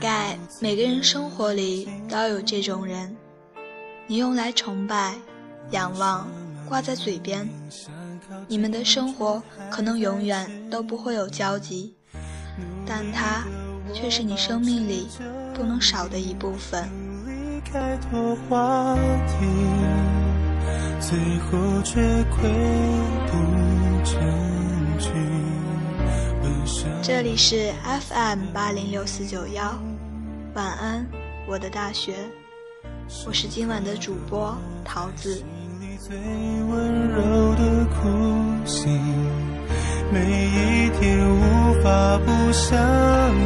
大概每个人生活里都有这种人，你用来崇拜、仰望、挂在嘴边，你们的生活可能永远都不会有交集，但他却是你生命里不能少的一部分。最后却归不成句。这里是 FM 八零六四九幺，晚安，我的大学，我是今晚的主播桃子。每一天无法不想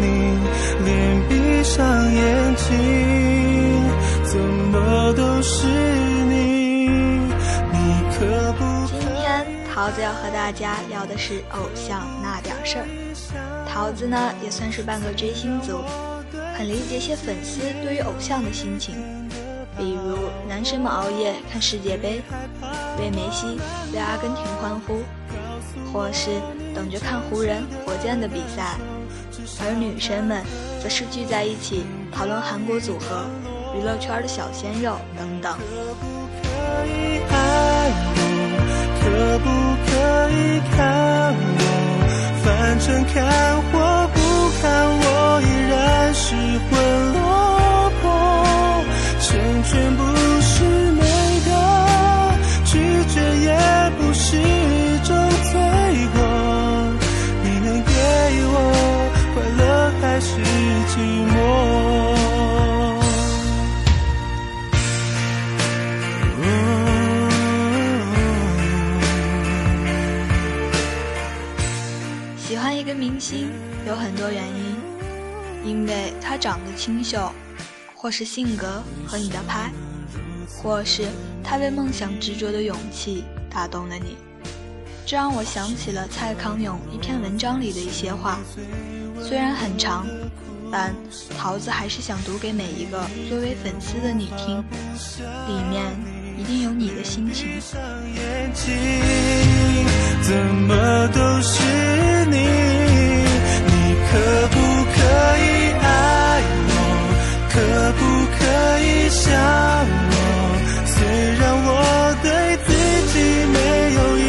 你，连闭上眼睛，怎么都是桃子要和大家聊的是偶像那点事儿。桃子呢也算是半个追星族，很理解些粉丝对于偶像的心情。比如男生们熬夜看世界杯，为梅西、为阿根廷欢呼，或是等着看湖人、火箭的比赛；而女生们则是聚在一起讨论韩国组合、娱乐圈的小鲜肉等等。可可不可以看我？反正看或不看，我依然是魂落魄。成全不喜欢一个明星有很多原因，因为他长得清秀，或是性格和你的拍，或是他为梦想执着的勇气打动了你。这让我想起了蔡康永一篇文章里的一些话，虽然很长，但桃子还是想读给每一个作为粉丝的你听，里面一定有你的心情。怎么都是你。你可不可以爱我？可不可以想我？虽然我对自己没有一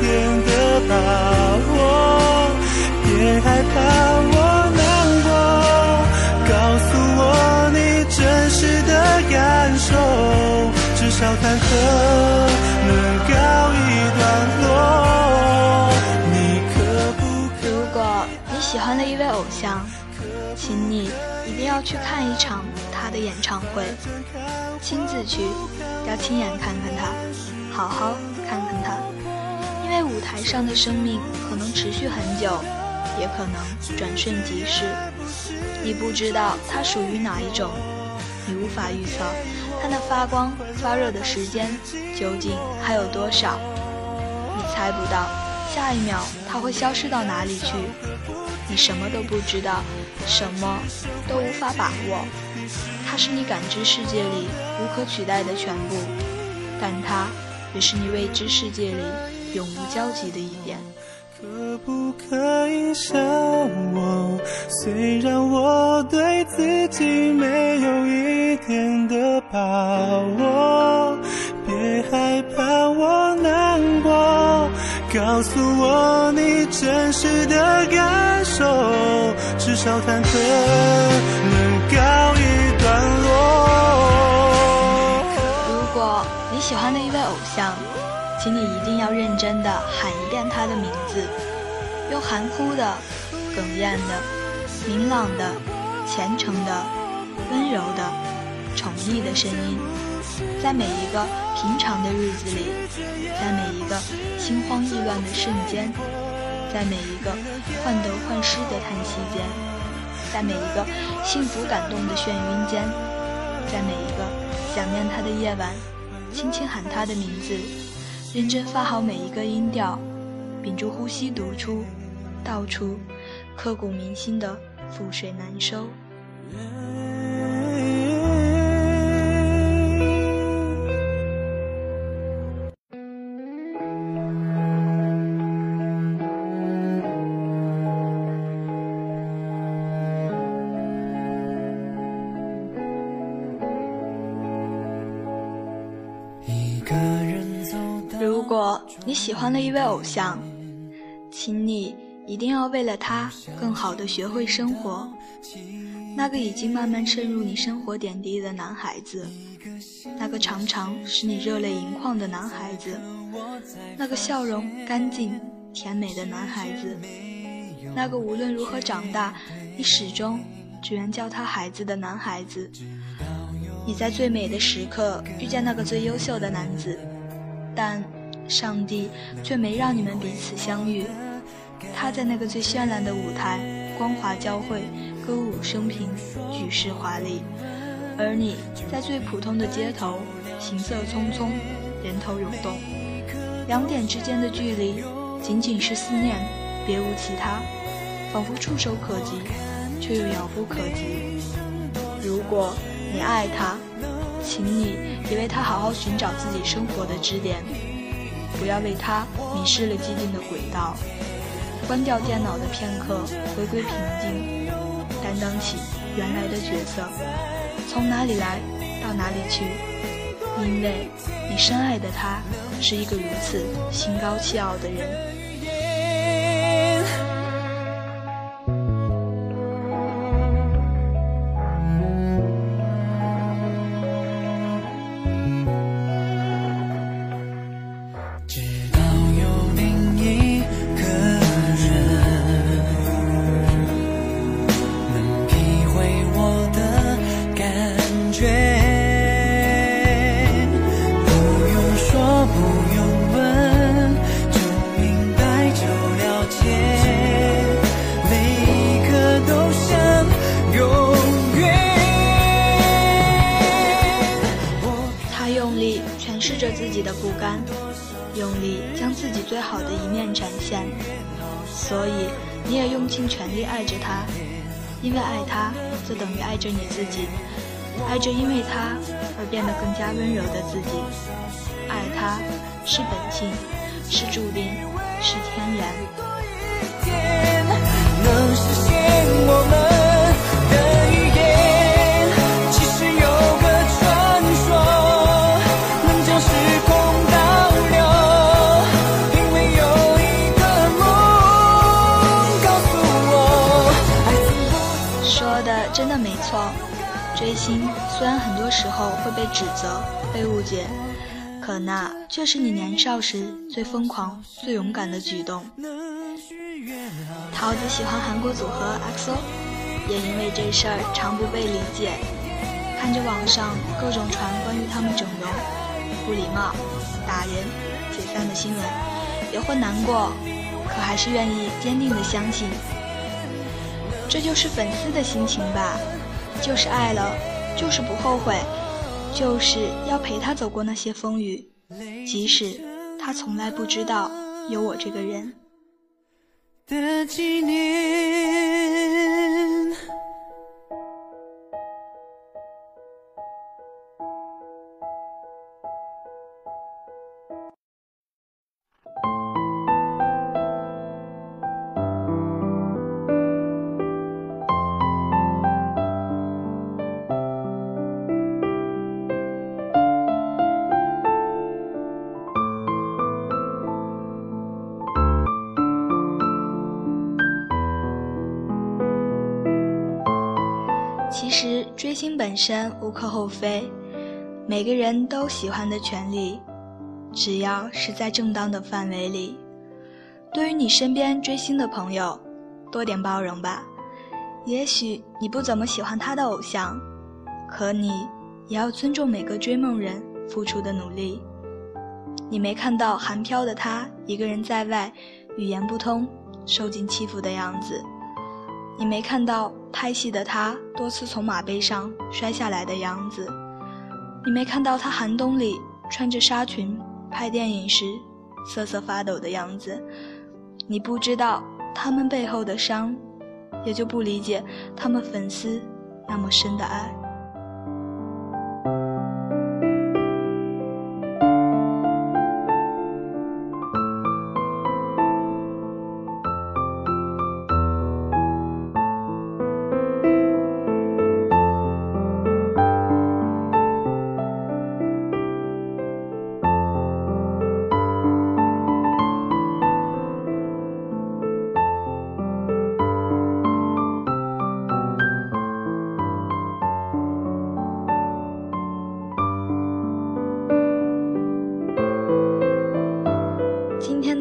点的把握，别害怕我难过，告诉我你真实的感受，至少忐忑喜欢的一位偶像，请你一定要去看一场他的演唱会，亲自去，要亲眼看看他，好好看看他，因为舞台上的生命可能持续很久，也可能转瞬即逝，你不知道他属于哪一种，你无法预测。他那发光发热的时间究竟还有多少，你猜不到。下一秒他会消失到哪里去。你什么都不知道，什么都无法把握，它是你感知世界里无可取代的全部，但它也是你未知世界里永无交集的一点。可不可以想我？虽然我对自己没有一点的把握，告诉我你真实的感受，至少忐忑能告一段落。如果你喜欢的一位偶像，请你一定要认真的喊一遍他的名字，用含糊的、哽咽的、明朗的、虔诚的、温柔的、宠溺的声音。在每一个平常的日子里，在每一个心慌意乱的瞬间，在每一个患得患失的叹息间，在每一个幸福感动的眩晕间，在每一个想念他的夜晚，轻轻喊他的名字，认真发好每一个音调，屏住呼吸读出，道出刻骨铭心的覆水难收。你喜欢了一位偶像，请你一定要为了他更好的学会生活。那个已经慢慢渗入你生活点滴的男孩子，那个常常使你热泪盈眶的男孩子，那个笑容干净甜美的男孩子，那个无论如何长大，你始终只愿叫他孩子的男孩子。你在最美的时刻遇见那个最优秀的男子，但上帝却没让你们彼此相遇。他在那个最绚烂的舞台，光华交汇，歌舞升平，举世华丽；而你在最普通的街头，行色匆匆，人头涌动。两点之间的距离，仅仅是思念，别无其他，仿佛触手可及，却又遥不可及。如果。你爱他，请你也为他好好寻找自己生活的支点，不要为他迷失了寂静的轨道。关掉电脑的片刻，回归平静，担当起原来的角色，从哪里来到哪里去，因为你深爱的他是一个如此心高气傲的人。试着自己的不甘，用力将自己最好的一面展现所以，你也用尽全力爱着他，因为爱他，就等于爱着你自己，爱着因为他而变得更加温柔的自己。爱他是本性，是注定，是天然。追星虽然很多时候会被指责、被误解，可那却是你年少时最疯狂、最勇敢的举动。桃子喜欢韩国组合 XO，也因为这事儿常不被理解。看着网上各种传关于他们整容、不礼貌、打人、解散的新闻，也会难过，可还是愿意坚定的相信，这就是粉丝的心情吧。就是爱了，就是不后悔，就是要陪他走过那些风雨，即使他从来不知道有我这个人。的纪念。其实追星本身无可厚非，每个人都喜欢的权利，只要是在正当的范围里。对于你身边追星的朋友，多点包容吧。也许你不怎么喜欢他的偶像，可你也要尊重每个追梦人付出的努力。你没看到韩飘的他一个人在外，语言不通，受尽欺负的样子。你没看到拍戏的他多次从马背上摔下来的样子，你没看到他寒冬里穿着纱裙拍电影时瑟瑟发抖的样子，你不知道他们背后的伤，也就不理解他们粉丝那么深的爱。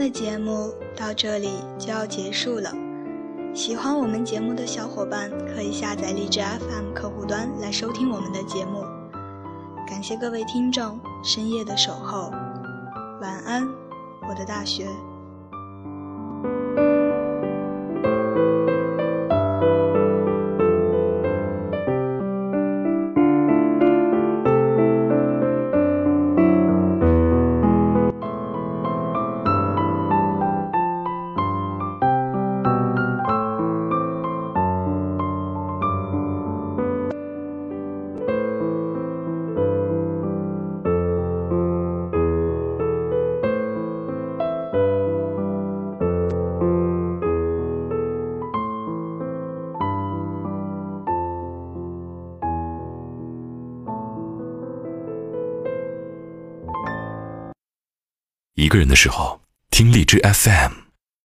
节目到这里就要结束了。喜欢我们节目的小伙伴可以下载荔枝 FM 客户端来收听我们的节目。感谢各位听众深夜的守候，晚安，我的大学。一个人的时候，听荔枝 FM。